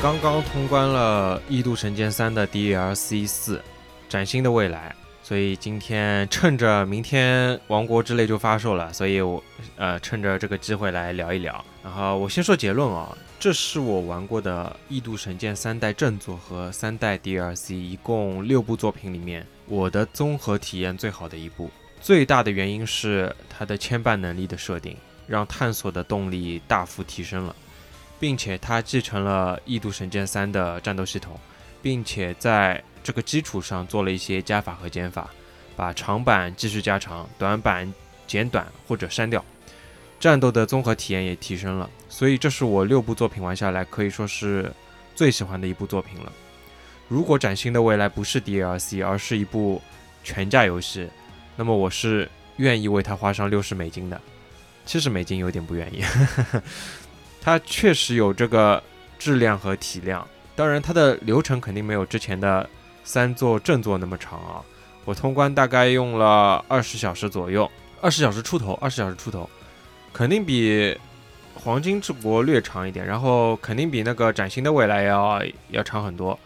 刚刚通关了《异度神剑三》的 DLC 四，崭新的未来。所以今天趁着明天《王国之泪》就发售了，所以我呃趁着这个机会来聊一聊。然后我先说结论啊，这是我玩过的《异度神剑》三代正作和三代 DLC 一共六部作品里面，我的综合体验最好的一部。最大的原因是它的牵绊能力的设定，让探索的动力大幅提升了。并且它继承了《异度神剑三》的战斗系统，并且在这个基础上做了一些加法和减法，把长板继续加长，短板减短或者删掉，战斗的综合体验也提升了。所以这是我六部作品玩下来可以说是最喜欢的一部作品了。如果崭新的未来不是 DLC，而是一部全价游戏，那么我是愿意为它花上六十美金的，七十美金有点不愿意。它确实有这个质量和体量，当然它的流程肯定没有之前的三座正座那么长啊。我通关大概用了二十小时左右，二十小时出头，二十小时出头，肯定比黄金之国略长一点，然后肯定比那个崭新的未来要要长很多。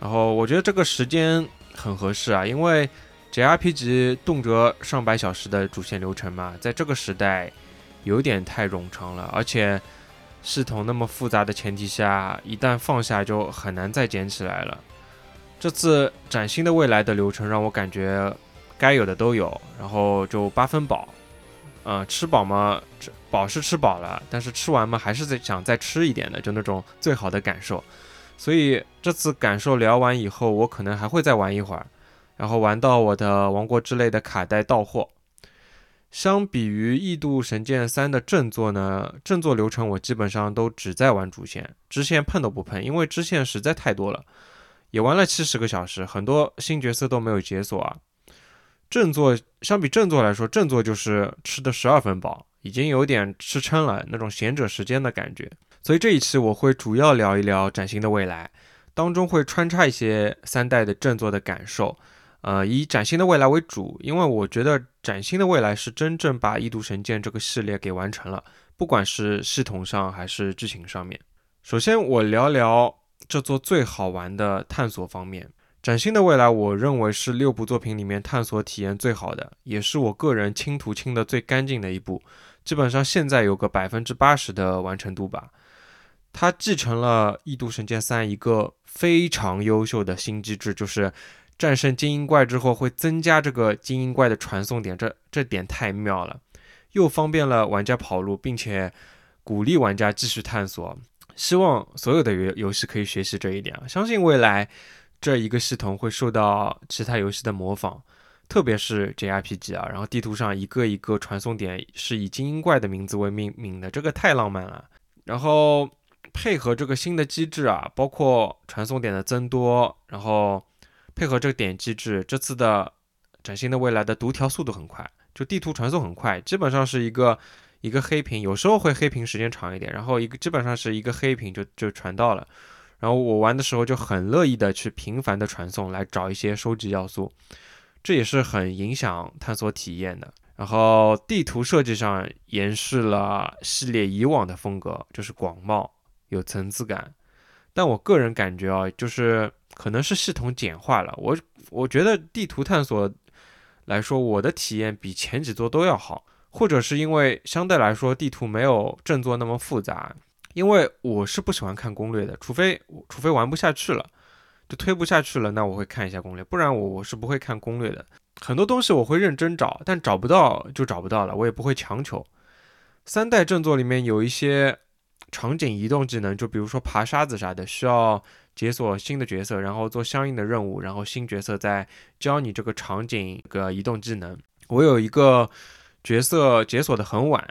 然后我觉得这个时间很合适啊，因为 JRPG 动辄上百小时的主线流程嘛，在这个时代有点太冗长了，而且。系统那么复杂的前提下，一旦放下就很难再捡起来了。这次崭新的未来的流程让我感觉该有的都有，然后就八分饱。嗯，吃饱嘛，吃饱是吃饱了，但是吃完嘛还是在想再吃一点的，就那种最好的感受。所以这次感受聊完以后，我可能还会再玩一会儿，然后玩到我的王国之泪的卡带到货。相比于《异度神剑三》的正作呢，正作流程我基本上都只在玩主线，支线碰都不碰，因为支线实在太多了，也玩了七十个小时，很多新角色都没有解锁啊。正作相比正作来说，正作就是吃的十二分饱，已经有点吃撑了那种闲者时间的感觉。所以这一期我会主要聊一聊崭新的未来，当中会穿插一些三代的正作的感受。呃，以崭新的未来为主，因为我觉得崭新的未来是真正把异度神剑这个系列给完成了，不管是系统上还是剧情上面。首先，我聊聊这座最好玩的探索方面。崭新的未来，我认为是六部作品里面探索体验最好的，也是我个人清图清的最干净的一部，基本上现在有个百分之八十的完成度吧。它继承了异度神剑三一个非常优秀的新机制，就是。战胜精英怪之后会增加这个精英怪的传送点，这这点太妙了，又方便了玩家跑路，并且鼓励玩家继续探索。希望所有的游游戏可以学习这一点！相信未来这一个系统会受到其他游戏的模仿，特别是 JRPG 啊。然后地图上一个一个传送点是以精英怪的名字为命名的，这个太浪漫了。然后配合这个新的机制啊，包括传送点的增多，然后。配合这个点机制，这次的崭新的未来的读条速度很快，就地图传送很快，基本上是一个一个黑屏，有时候会黑屏时间长一点，然后一个基本上是一个黑屏就就传到了。然后我玩的时候就很乐意的去频繁的传送来找一些收集要素，这也是很影响探索体验的。然后地图设计上延续了系列以往的风格，就是广袤有层次感，但我个人感觉啊，就是。可能是系统简化了，我我觉得地图探索来说，我的体验比前几座都要好，或者是因为相对来说地图没有正作那么复杂，因为我是不喜欢看攻略的，除非除非玩不下去了，就推不下去了，那我会看一下攻略，不然我我是不会看攻略的。很多东西我会认真找，但找不到就找不到了，我也不会强求。三代正作里面有一些场景移动技能，就比如说爬沙子啥的，需要。解锁新的角色，然后做相应的任务，然后新角色再教你这个场景个移动技能。我有一个角色解锁的很晚，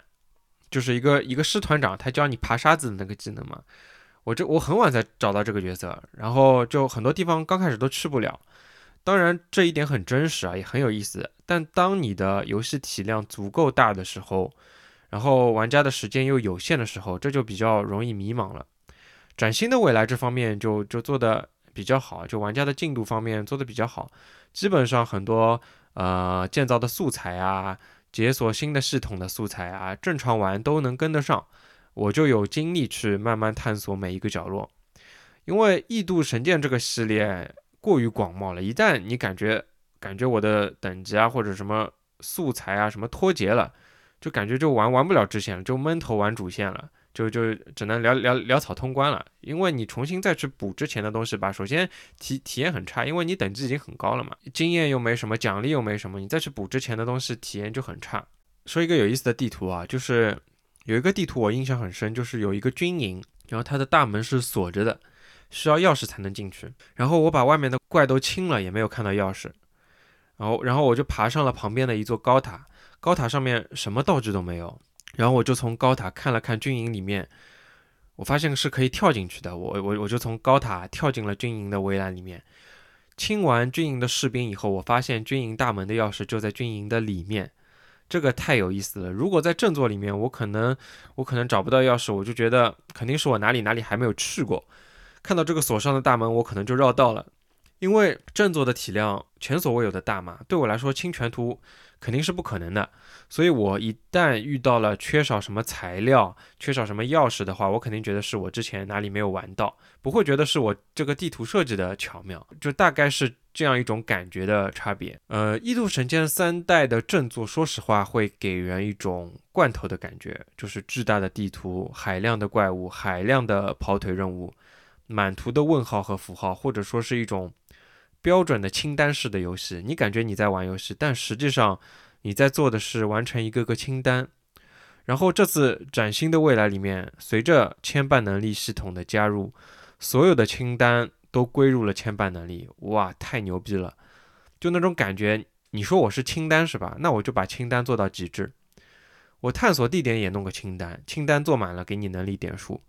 就是一个一个师团长，他教你爬沙子的那个技能嘛。我这我很晚才找到这个角色，然后就很多地方刚开始都去不了。当然这一点很真实啊，也很有意思。但当你的游戏体量足够大的时候，然后玩家的时间又有限的时候，这就比较容易迷茫了。崭新的未来这方面就就做的比较好，就玩家的进度方面做的比较好，基本上很多呃建造的素材啊，解锁新的系统的素材啊，正常玩都能跟得上，我就有精力去慢慢探索每一个角落。因为《异度神剑》这个系列过于广袤了，一旦你感觉感觉我的等级啊或者什么素材啊什么脱节了，就感觉就玩玩不了支线了，就闷头玩主线了。就就只能潦潦潦草通关了，因为你重新再去补之前的东西吧，首先体体验很差，因为你等级已经很高了嘛，经验又没什么，奖励又没什么，你再去补之前的东西，体验就很差。说一个有意思的地图啊，就是有一个地图我印象很深，就是有一个军营，然后它的大门是锁着的，需要钥匙才能进去，然后我把外面的怪都清了，也没有看到钥匙，然后然后我就爬上了旁边的一座高塔，高塔上面什么道具都没有。然后我就从高塔看了看军营里面，我发现是可以跳进去的。我我我就从高塔跳进了军营的围栏里面，清完军营的士兵以后，我发现军营大门的钥匙就在军营的里面，这个太有意思了。如果在正座里面，我可能我可能找不到钥匙，我就觉得肯定是我哪里哪里还没有去过。看到这个锁上的大门，我可能就绕道了，因为正座的体量前所未有的大嘛，对我来说清全图。肯定是不可能的，所以我一旦遇到了缺少什么材料、缺少什么钥匙的话，我肯定觉得是我之前哪里没有玩到，不会觉得是我这个地图设计的巧妙，就大概是这样一种感觉的差别。呃，异度神剑三代的正作，说实话会给人一种罐头的感觉，就是巨大的地图、海量的怪物、海量的跑腿任务、满图的问号和符号，或者说是一种。标准的清单式的游戏，你感觉你在玩游戏，但实际上你在做的是完成一个个清单。然后这次崭新的未来里面，随着牵绊能力系统的加入，所有的清单都归入了牵绊能力。哇，太牛逼了！就那种感觉，你说我是清单是吧？那我就把清单做到极致。我探索地点也弄个清单，清单做满了给你能力点数。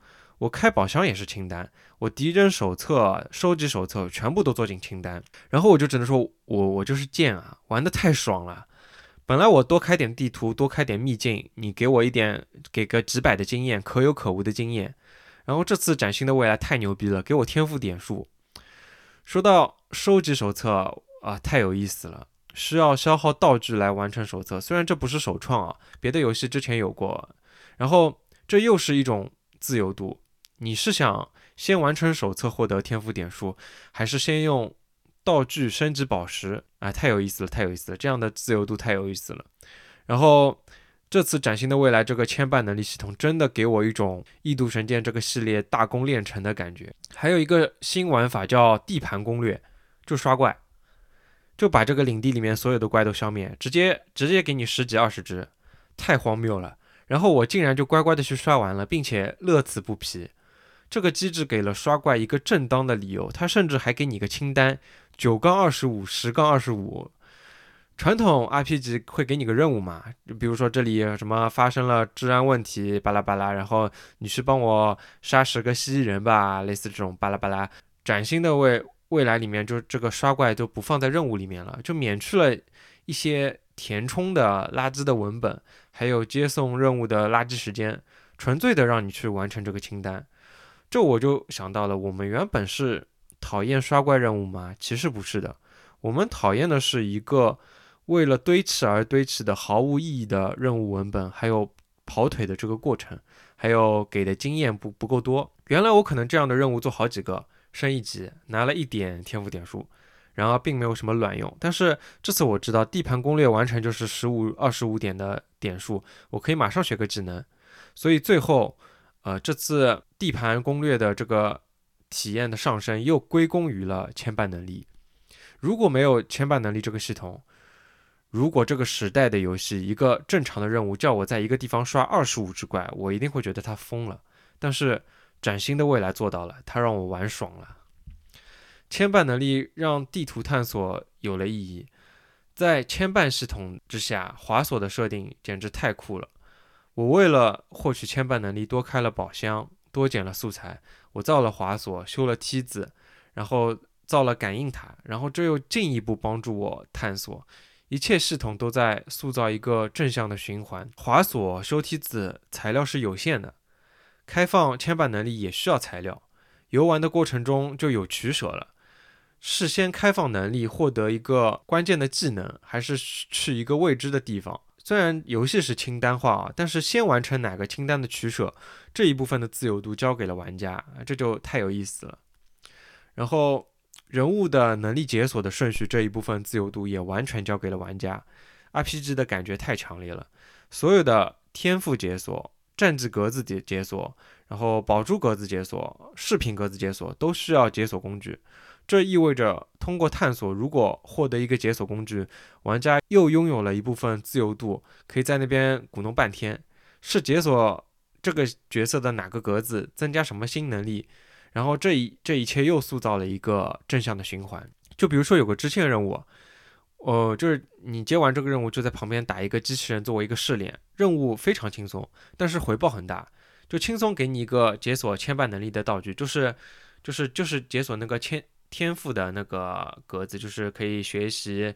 我开宝箱也是清单，我敌人手册、收集手册全部都做进清单，然后我就只能说，我我就是贱啊，玩的太爽了。本来我多开点地图，多开点秘境，你给我一点，给个几百的经验，可有可无的经验。然后这次崭新的未来太牛逼了，给我天赋点数。说到收集手册啊，太有意思了，需要消耗道具来完成手册，虽然这不是首创啊，别的游戏之前有过。然后这又是一种自由度。你是想先完成手册获得天赋点数，还是先用道具升级宝石？啊，太有意思了，太有意思了！这样的自由度太有意思了。然后这次崭新的未来这个牵绊能力系统，真的给我一种异度神剑这个系列大功练成的感觉。还有一个新玩法叫地盘攻略，就刷怪，就把这个领地里面所有的怪都消灭，直接直接给你十几二十只，太荒谬了。然后我竟然就乖乖的去刷完了，并且乐此不疲。这个机制给了刷怪一个正当的理由，他甚至还给你个清单，九杠二十五，十杠二十五。传统 RPG 会给你个任务嘛？就比如说这里什么发生了治安问题，巴拉巴拉，然后你去帮我杀十个蜥蜴人吧，类似这种巴拉巴拉。崭新的未未来里面，就这个刷怪都不放在任务里面了，就免去了一些填充的垃圾的文本，还有接送任务的垃圾时间，纯粹的让你去完成这个清单。这我就想到了，我们原本是讨厌刷怪任务吗？其实不是的，我们讨厌的是一个为了堆砌而堆砌的毫无意义的任务文本，还有跑腿的这个过程，还有给的经验不不够多。原来我可能这样的任务做好几个，升一级拿了一点天赋点数，然而并没有什么卵用。但是这次我知道地盘攻略完成就是十五二十五点的点数，我可以马上学个技能，所以最后。呃，这次地盘攻略的这个体验的上升，又归功于了牵绊能力。如果没有牵绊能力这个系统，如果这个时代的游戏一个正常的任务叫我在一个地方刷二十五只怪，我一定会觉得他疯了。但是崭新的未来做到了，他让我玩爽了。牵绊能力让地图探索有了意义，在牵绊系统之下，滑索的设定简直太酷了。我为了获取牵绊能力，多开了宝箱，多捡了素材。我造了滑索，修了梯子，然后造了感应塔，然后这又进一步帮助我探索。一切系统都在塑造一个正向的循环。滑索、修梯子材料是有限的，开放牵绊能力也需要材料。游玩的过程中就有取舍了：事先开放能力，获得一个关键的技能，还是去一个未知的地方？虽然游戏是清单化啊，但是先完成哪个清单的取舍这一部分的自由度交给了玩家，这就太有意思了。然后人物的能力解锁的顺序这一部分自由度也完全交给了玩家，RPG 的感觉太强烈了，所有的天赋解锁、战绩格子解解锁，然后宝珠格子解锁、饰品格子解锁都需要解锁工具。这意味着，通过探索，如果获得一个解锁工具，玩家又拥有了一部分自由度，可以在那边鼓弄半天。是解锁这个角色的哪个格子，增加什么新能力，然后这一这一切又塑造了一个正向的循环。就比如说有个支线任务，呃，就是你接完这个任务，就在旁边打一个机器人作为一个试炼，任务非常轻松，但是回报很大，就轻松给你一个解锁牵绊能力的道具，就是就是就是解锁那个牵。天赋的那个格子就是可以学习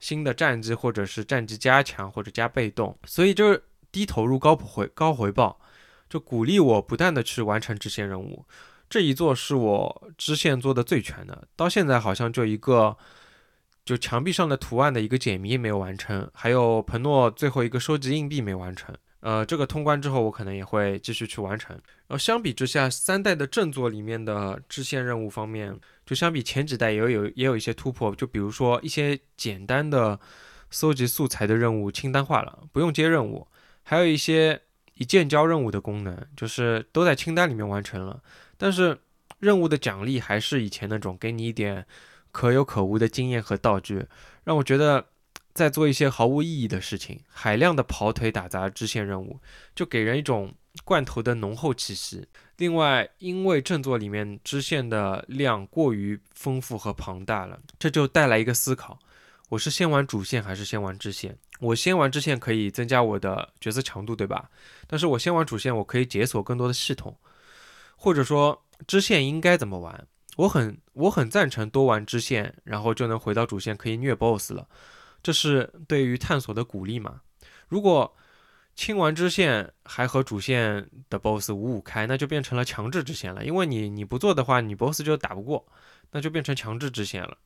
新的战绩，或者是战绩加强或者加被动，所以就是低投入高回高回报，就鼓励我不断的去完成支线任务。这一座是我支线做的最全的，到现在好像就一个就墙壁上的图案的一个解谜没有完成，还有彭诺最后一个收集硬币没完成。呃，这个通关之后，我可能也会继续去完成。然后相比之下，三代的正作里面的支线任务方面，就相比前几代也有也有一些突破。就比如说一些简单的搜集素材的任务清单化了，不用接任务；还有一些一键交任务的功能，就是都在清单里面完成了。但是任务的奖励还是以前那种，给你一点可有可无的经验和道具，让我觉得。在做一些毫无意义的事情，海量的跑腿打杂支线任务，就给人一种罐头的浓厚气息。另外，因为正作里面支线的量过于丰富和庞大了，这就带来一个思考：我是先玩主线还是先玩支线？我先玩支线可以增加我的角色强度，对吧？但是我先玩主线，我可以解锁更多的系统，或者说支线应该怎么玩？我很我很赞成多玩支线，然后就能回到主线可以虐 BOSS 了。这是对于探索的鼓励嘛？如果清完支线还和主线的 BOSS 五五开，那就变成了强制支线了。因为你你不做的话，你 BOSS 就打不过，那就变成强制支线了。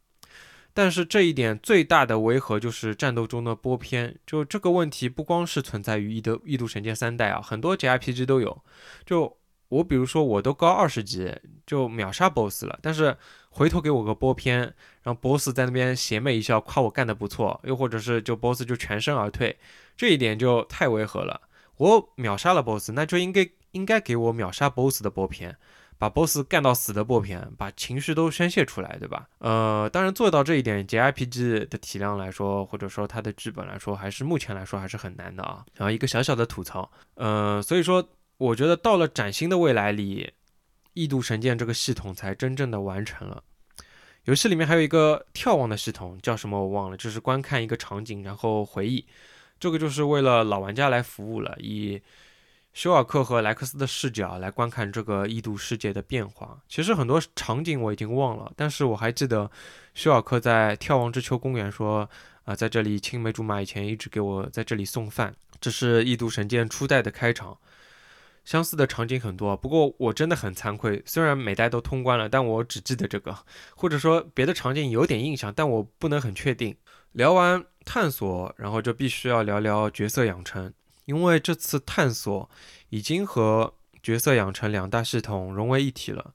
但是这一点最大的违和就是战斗中的波偏，就这个问题不光是存在于《异度异度神剑三代》啊，很多 JRPG 都有。就我比如说，我都高二十级就秒杀 BOSS 了，但是回头给我个波片，让 BOSS 在那边邪魅一笑，夸我干得不错，又或者是就 BOSS 就全身而退，这一点就太违和了。我秒杀了 BOSS，那就应该应该给我秒杀 BOSS 的波片，把 BOSS 干到死的波片，把情绪都宣泄出来，对吧？呃，当然做到这一点，JRPG 的体量来说，或者说它的剧本来说，还是目前来说还是很难的啊。然后一个小小的吐槽，呃，所以说。我觉得到了崭新的未来里，异度神剑这个系统才真正的完成了。游戏里面还有一个眺望的系统，叫什么我忘了，就是观看一个场景然后回忆。这个就是为了老玩家来服务了，以休尔克和莱克斯的视角来观看这个异度世界的变化。其实很多场景我已经忘了，但是我还记得休尔克在眺望之丘公园说：“啊，在这里青梅竹马以前一直给我在这里送饭。”这是异度神剑初代的开场。相似的场景很多，不过我真的很惭愧。虽然每代都通关了，但我只记得这个，或者说别的场景有点印象，但我不能很确定。聊完探索，然后就必须要聊聊角色养成，因为这次探索已经和角色养成两大系统融为一体了，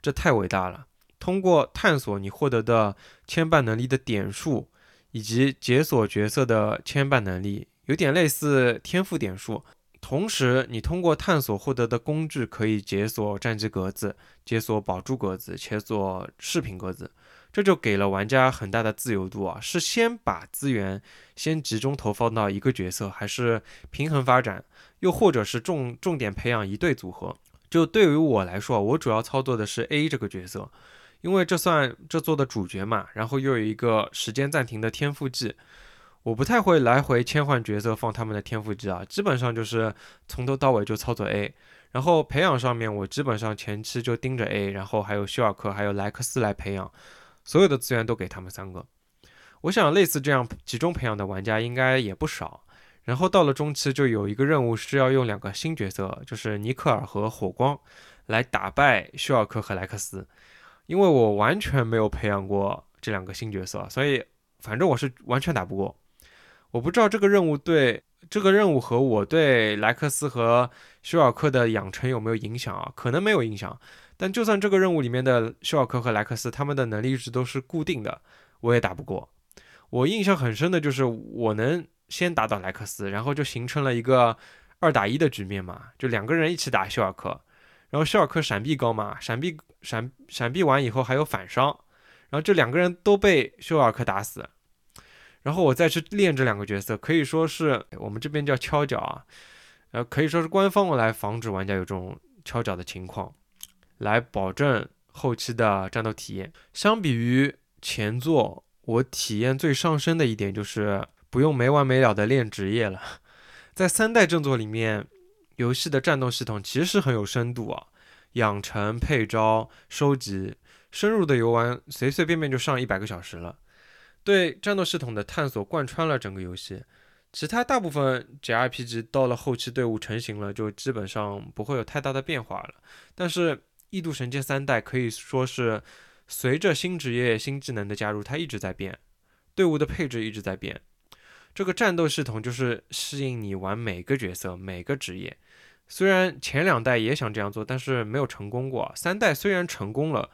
这太伟大了。通过探索，你获得的牵绊能力的点数，以及解锁角色的牵绊能力，有点类似天赋点数。同时，你通过探索获得的工具可以解锁战绩格子、解锁宝珠格子、解锁饰品格子，这就给了玩家很大的自由度啊！是先把资源先集中投放到一个角色，还是平衡发展，又或者是重重点培养一对组合？就对于我来说，我主要操作的是 A 这个角色，因为这算这座的主角嘛，然后又有一个时间暂停的天赋技。我不太会来回切换角色放他们的天赋值啊，基本上就是从头到尾就操作 A，然后培养上面我基本上前期就盯着 A，然后还有休尔克还有莱克斯来培养，所有的资源都给他们三个。我想类似这样集中培养的玩家应该也不少。然后到了中期就有一个任务是要用两个新角色，就是尼克尔和火光来打败休尔克和莱克斯，因为我完全没有培养过这两个新角色，所以反正我是完全打不过。我不知道这个任务对这个任务和我对莱克斯和修尔克的养成有没有影响啊？可能没有影响。但就算这个任务里面的修尔克和莱克斯他们的能力值都是固定的，我也打不过。我印象很深的就是我能先打倒莱克斯，然后就形成了一个二打一的局面嘛，就两个人一起打修尔克，然后修尔克闪避高嘛，闪避闪闪避完以后还有反伤，然后这两个人都被修尔克打死。然后我再去练这两个角色，可以说是我们这边叫敲脚啊，呃，可以说是官方来防止玩家有这种敲脚的情况，来保证后期的战斗体验。相比于前作，我体验最上升的一点就是不用没完没了的练职业了。在三代正作里面，游戏的战斗系统其实很有深度啊，养成、配招、收集，深入的游玩随随便便就上一百个小时了。对战斗系统的探索贯穿了整个游戏，其他大部分 JRPG 到了后期队伍成型了，就基本上不会有太大的变化了。但是《异度神剑三代》可以说是随着新职业、新技能的加入，它一直在变，队伍的配置一直在变。这个战斗系统就是适应你玩每个角色、每个职业。虽然前两代也想这样做，但是没有成功过。三代虽然成功了。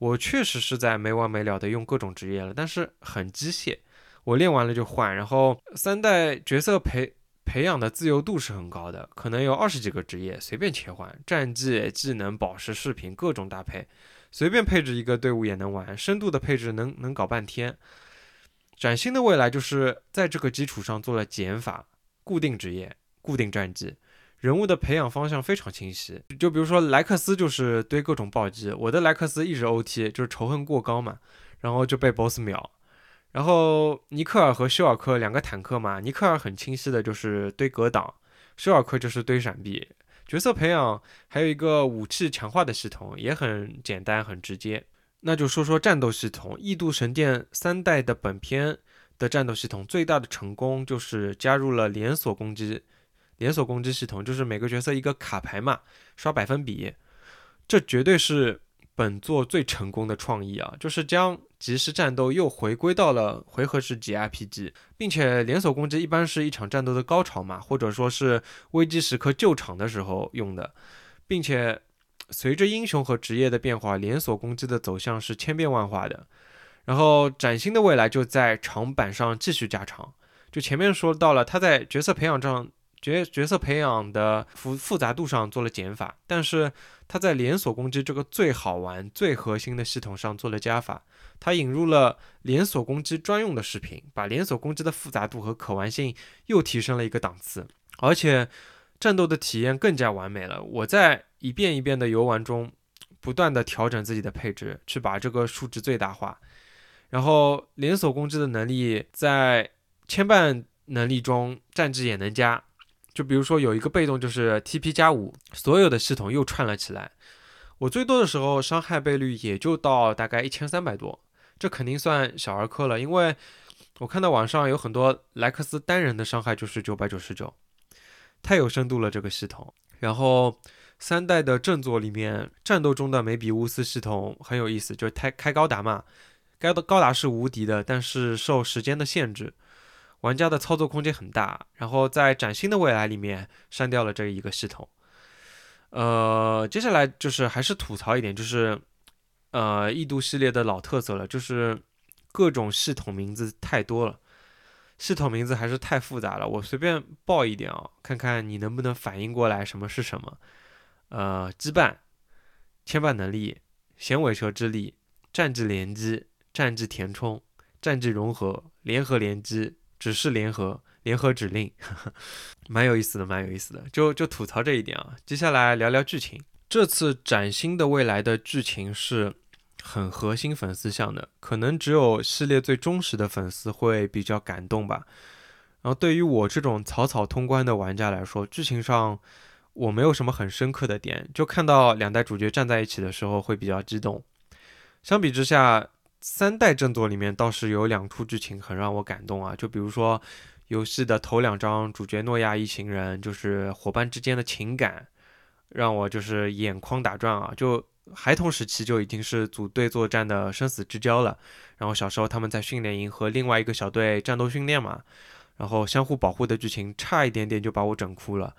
我确实是在没完没了的用各种职业了，但是很机械。我练完了就换，然后三代角色培培养的自由度是很高的，可能有二十几个职业随便切换，战绩、技能、宝石、饰品各种搭配，随便配置一个队伍也能玩。深度的配置能能搞半天。崭新的未来就是在这个基础上做了减法，固定职业、固定战绩。人物的培养方向非常清晰，就比如说莱克斯就是堆各种暴击，我的莱克斯一直 OT 就是仇恨过高嘛，然后就被 BOSS 秒。然后尼克尔和休尔克两个坦克嘛，尼克尔很清晰的就是堆格挡，休尔克就是堆闪避。角色培养还有一个武器强化的系统，也很简单很直接。那就说说战斗系统，异度神殿三代的本片的战斗系统最大的成功就是加入了连锁攻击。连锁攻击系统就是每个角色一个卡牌嘛，刷百分比，这绝对是本作最成功的创意啊！就是将即时战斗又回归到了回合制 RPG，并且连锁攻击一般是一场战斗的高潮嘛，或者说是危机时刻救场的时候用的，并且随着英雄和职业的变化，连锁攻击的走向是千变万化的。然后崭新的未来就在长板上继续加长，就前面说到了，他在角色培养上。角角色培养的复复杂度上做了减法，但是它在连锁攻击这个最好玩、最核心的系统上做了加法。它引入了连锁攻击专用的视频，把连锁攻击的复杂度和可玩性又提升了一个档次，而且战斗的体验更加完美了。我在一遍一遍的游玩中，不断的调整自己的配置，去把这个数值最大化。然后连锁攻击的能力在牵绊能力中，战绩也能加。就比如说有一个被动就是 TP 加五，所有的系统又串了起来。我最多的时候伤害倍率也就到大概一千三百多，这肯定算小儿科了。因为我看到网上有很多莱克斯单人的伤害就是九百九十九，太有深度了这个系统。然后三代的正作里面战斗中的梅比乌斯系统很有意思，就是开开高达嘛，高高达是无敌的，但是受时间的限制。玩家的操作空间很大，然后在崭新的未来里面删掉了这一个系统。呃，接下来就是还是吐槽一点，就是呃异度系列的老特色了，就是各种系统名字太多了，系统名字还是太复杂了。我随便报一点啊，看看你能不能反应过来什么是什么。呃，羁绊、牵绊能力、响尾蛇之力、战绩联机、战绩填充、战绩融合、联合联机。指示联合，联合指令，蛮有意思的，蛮有意思的。就就吐槽这一点啊。接下来聊聊剧情。这次崭新的未来的剧情是很核心粉丝向的，可能只有系列最忠实的粉丝会比较感动吧。然后对于我这种草草通关的玩家来说，剧情上我没有什么很深刻的点，就看到两代主角站在一起的时候会比较激动。相比之下。三代正作里面倒是有两处剧情很让我感动啊，就比如说游戏的头两章，主角诺亚一行人就是伙伴之间的情感，让我就是眼眶打转啊！就孩童时期就已经是组队作战的生死之交了，然后小时候他们在训练营和另外一个小队战斗训练嘛，然后相互保护的剧情差一点点就把我整哭了。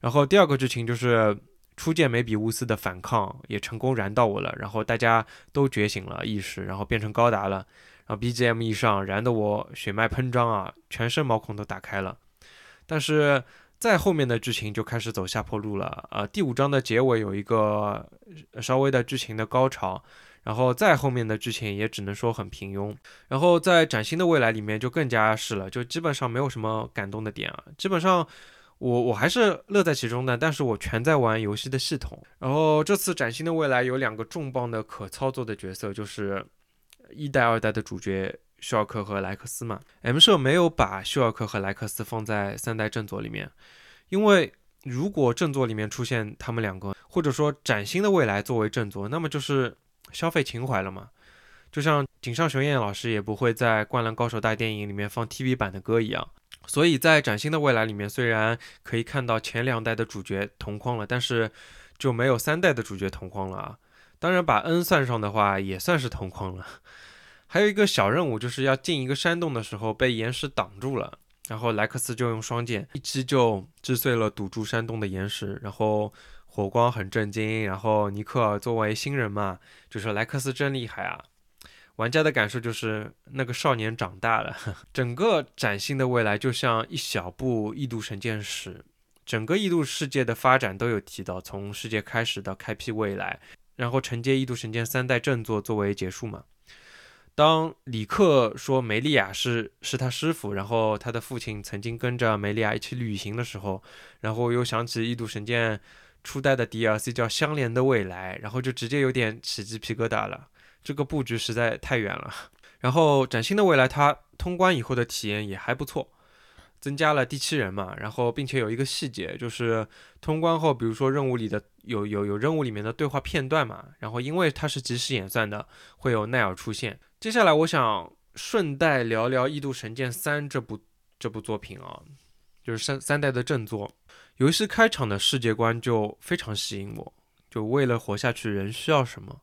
然后第二个剧情就是初见梅比乌斯的反抗也成功燃到我了，然后大家都觉醒了意识，然后变成高达了，然后 BGM 一上，燃得我血脉喷张啊，全身毛孔都打开了。但是再后面的剧情就开始走下坡路了，呃，第五章的结尾有一个稍微的剧情的高潮。然后再后面的剧情也只能说很平庸，然后在崭新的未来里面就更加是了，就基本上没有什么感动的点啊，基本上我我还是乐在其中的，但是我全在玩游戏的系统。然后这次崭新的未来有两个重磅的可操作的角色，就是一代、二代的主角休尔克和莱克斯嘛。M 社没有把休尔克和莱克斯放在三代正作里面，因为如果正作里面出现他们两个，或者说崭新的未来作为正作，那么就是。消费情怀了嘛？就像井上雄彦老师也不会在《灌篮高手》大电影里面放 TV 版的歌一样。所以在崭新的未来里面，虽然可以看到前两代的主角同框了，但是就没有三代的主角同框了啊。当然，把 N 算上的话，也算是同框了。还有一个小任务，就是要进一个山洞的时候被岩石挡住了，然后莱克斯就用双剑一击就击碎了堵住山洞的岩石，然后。火光很震惊，然后尼克作为新人嘛，就说莱克斯真厉害啊。玩家的感受就是那个少年长大了。整个崭新的未来就像一小部异度神剑史，整个异度世界的发展都有提到，从世界开始到开辟未来，然后承接异度神剑三代正作作为结束嘛。当里克说梅利亚是是他师傅，然后他的父亲曾经跟着梅利亚一起旅行的时候，然后又想起异度神剑。初代的 DLC 叫《相连的未来》，然后就直接有点起鸡皮疙瘩了。这个布局实在太远了。然后崭新的未来，它通关以后的体验也还不错，增加了第七人嘛。然后并且有一个细节，就是通关后，比如说任务里的有有有任务里面的对话片段嘛。然后因为它是即时演算的，会有奈尔出现。接下来我想顺带聊聊《异度神剑三》这部这部作品啊，就是三三代的正作。游戏开场的世界观就非常吸引我，就为了活下去，人需要什么？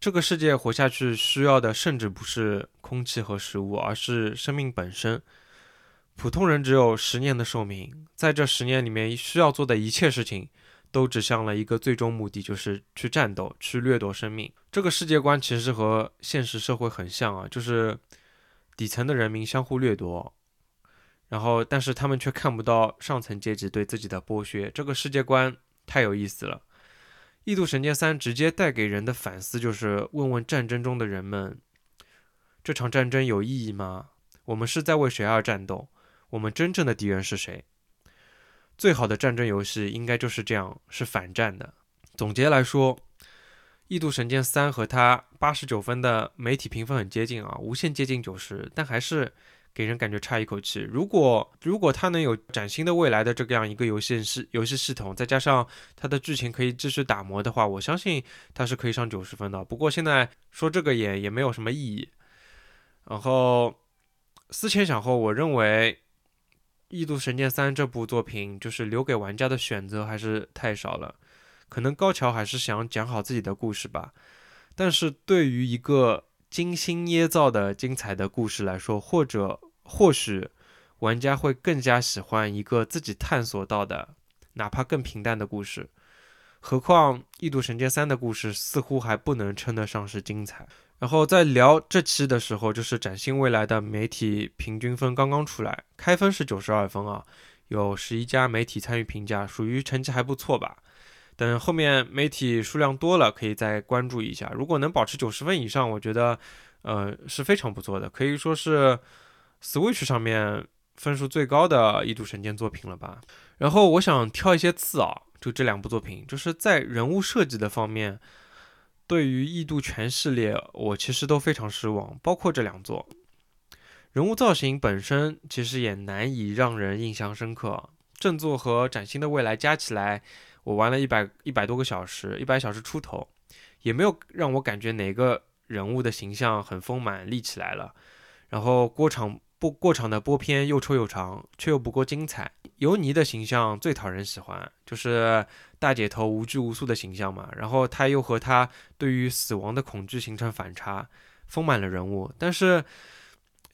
这个世界活下去需要的甚至不是空气和食物，而是生命本身。普通人只有十年的寿命，在这十年里面需要做的一切事情，都指向了一个最终目的，就是去战斗，去掠夺生命。这个世界观其实和现实社会很像啊，就是底层的人民相互掠夺。然后，但是他们却看不到上层阶级对自己的剥削，这个世界观太有意思了。《异度神剑三》直接带给人的反思就是：问问战争中的人们，这场战争有意义吗？我们是在为谁而战斗？我们真正的敌人是谁？最好的战争游戏应该就是这样，是反战的。总结来说，《异度神剑三》和它八十九分的媒体评分很接近啊，无限接近九十，但还是。给人感觉差一口气。如果如果它能有崭新的未来的这样一个游戏系游戏系统，再加上它的剧情可以继续打磨的话，我相信它是可以上九十分的。不过现在说这个也也没有什么意义。然后思前想后，我认为《异度神剑三》这部作品就是留给玩家的选择还是太少了。可能高桥还是想讲好自己的故事吧。但是对于一个精心捏造的精彩的故事来说，或者。或许玩家会更加喜欢一个自己探索到的，哪怕更平淡的故事。何况《异度神剑三》的故事似乎还不能称得上是精彩。然后在聊这期的时候，就是崭新未来的媒体平均分刚刚出来，开分是九十二分啊，有十一家媒体参与评价，属于成绩还不错吧。等后面媒体数量多了，可以再关注一下。如果能保持九十分以上，我觉得呃是非常不错的，可以说是。Switch 上面分数最高的异度神剑作品了吧？然后我想挑一些刺啊，就这两部作品，就是在人物设计的方面，对于异度全系列我其实都非常失望，包括这两座。人物造型本身其实也难以让人印象深刻。正作和崭新的未来加起来，我玩了一百一百多个小时，一百小时出头，也没有让我感觉哪个人物的形象很丰满立起来了。然后过场。不过场的播片又臭又长，却又不够精彩。尤尼的形象最讨人喜欢，就是大姐头无拘无束的形象嘛。然后他又和他对于死亡的恐惧形成反差，丰满了人物，但是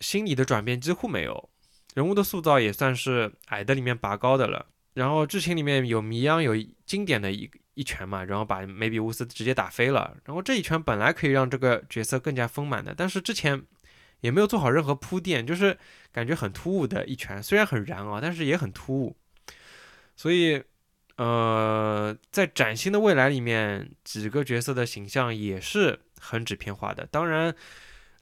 心理的转变几乎没有。人物的塑造也算是矮的里面拔高的了。然后剧情里面有迷央有经典的一一拳嘛，然后把梅比乌斯直接打飞了。然后这一拳本来可以让这个角色更加丰满的，但是之前也没有做好任何铺垫，就是感觉很突兀的一拳，虽然很燃啊，但是也很突兀。所以，呃，在崭新的未来里面，几个角色的形象也是很纸片化的。当然，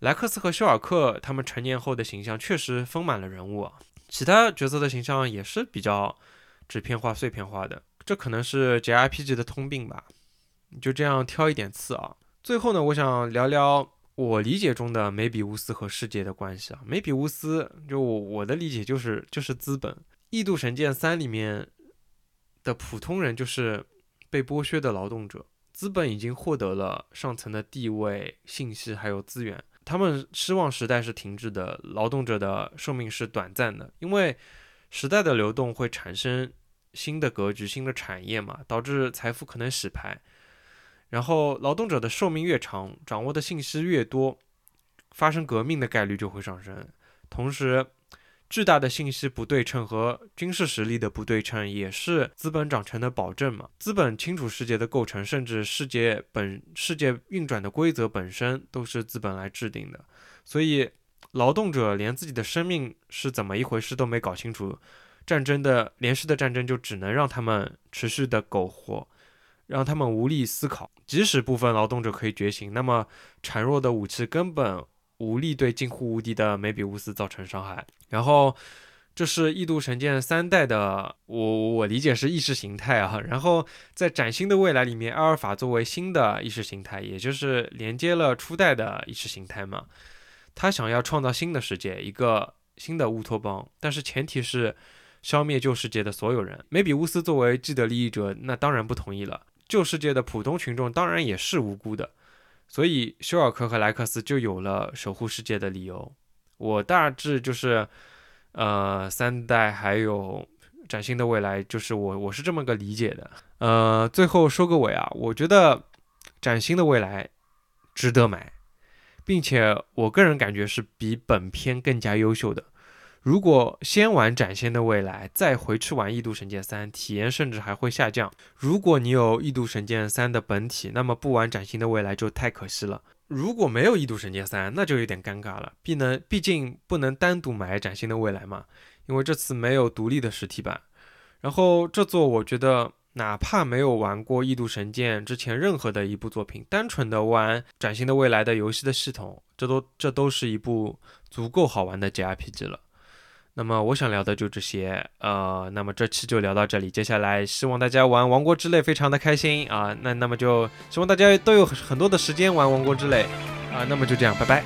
莱克斯和休尔克他们成年后的形象确实丰满了人物啊，其他角色的形象也是比较。纸片化、碎片化的，这可能是 JRPG 的通病吧。就这样挑一点刺啊。最后呢，我想聊聊我理解中的梅比乌斯和世界的关系啊。梅比乌斯，就我的理解就是就是资本。异度神剑三里面的普通人就是被剥削的劳动者，资本已经获得了上层的地位、信息还有资源，他们失望时代是停滞的，劳动者的寿命是短暂的，因为时代的流动会产生。新的格局、新的产业嘛，导致财富可能洗牌，然后劳动者的寿命越长，掌握的信息越多，发生革命的概率就会上升。同时，巨大的信息不对称和军事实力的不对称也是资本长成的保证嘛。资本清楚世界的构成，甚至世界本世界运转的规则本身都是资本来制定的。所以，劳动者连自己的生命是怎么一回事都没搞清楚。战争的连续的战争就只能让他们持续的苟活，让他们无力思考。即使部分劳动者可以觉醒，那么孱弱的武器根本无力对近乎无敌的梅比乌斯造成伤害。然后，这是《异度神剑三代》的，我我理解是意识形态啊。然后在崭新的未来里面，阿尔法作为新的意识形态，也就是连接了初代的意识形态嘛，他想要创造新的世界，一个新的乌托邦，但是前提是。消灭旧世界的所有人，梅比乌斯作为既得利益者，那当然不同意了。旧世界的普通群众当然也是无辜的，所以休尔克和莱克斯就有了守护世界的理由。我大致就是，呃，三代还有崭新的未来，就是我我是这么个理解的。呃，最后收个尾啊，我觉得崭新的未来值得买，并且我个人感觉是比本片更加优秀的。如果先玩崭新的未来，再回去玩异度神剑三，体验甚至还会下降。如果你有异度神剑三的本体，那么不玩崭新的未来就太可惜了。如果没有异度神剑三，那就有点尴尬了。毕能，毕竟不能单独买崭新的未来嘛，因为这次没有独立的实体版。然后这座我觉得，哪怕没有玩过异度神剑之前任何的一部作品，单纯的玩崭新的未来的游戏的系统，这都这都是一部足够好玩的 JRPG 了。那么我想聊的就这些，呃，那么这期就聊到这里。接下来希望大家玩《王国之泪》非常的开心啊，那那么就希望大家都有很多的时间玩《王国之泪》啊，那么就这样，拜拜。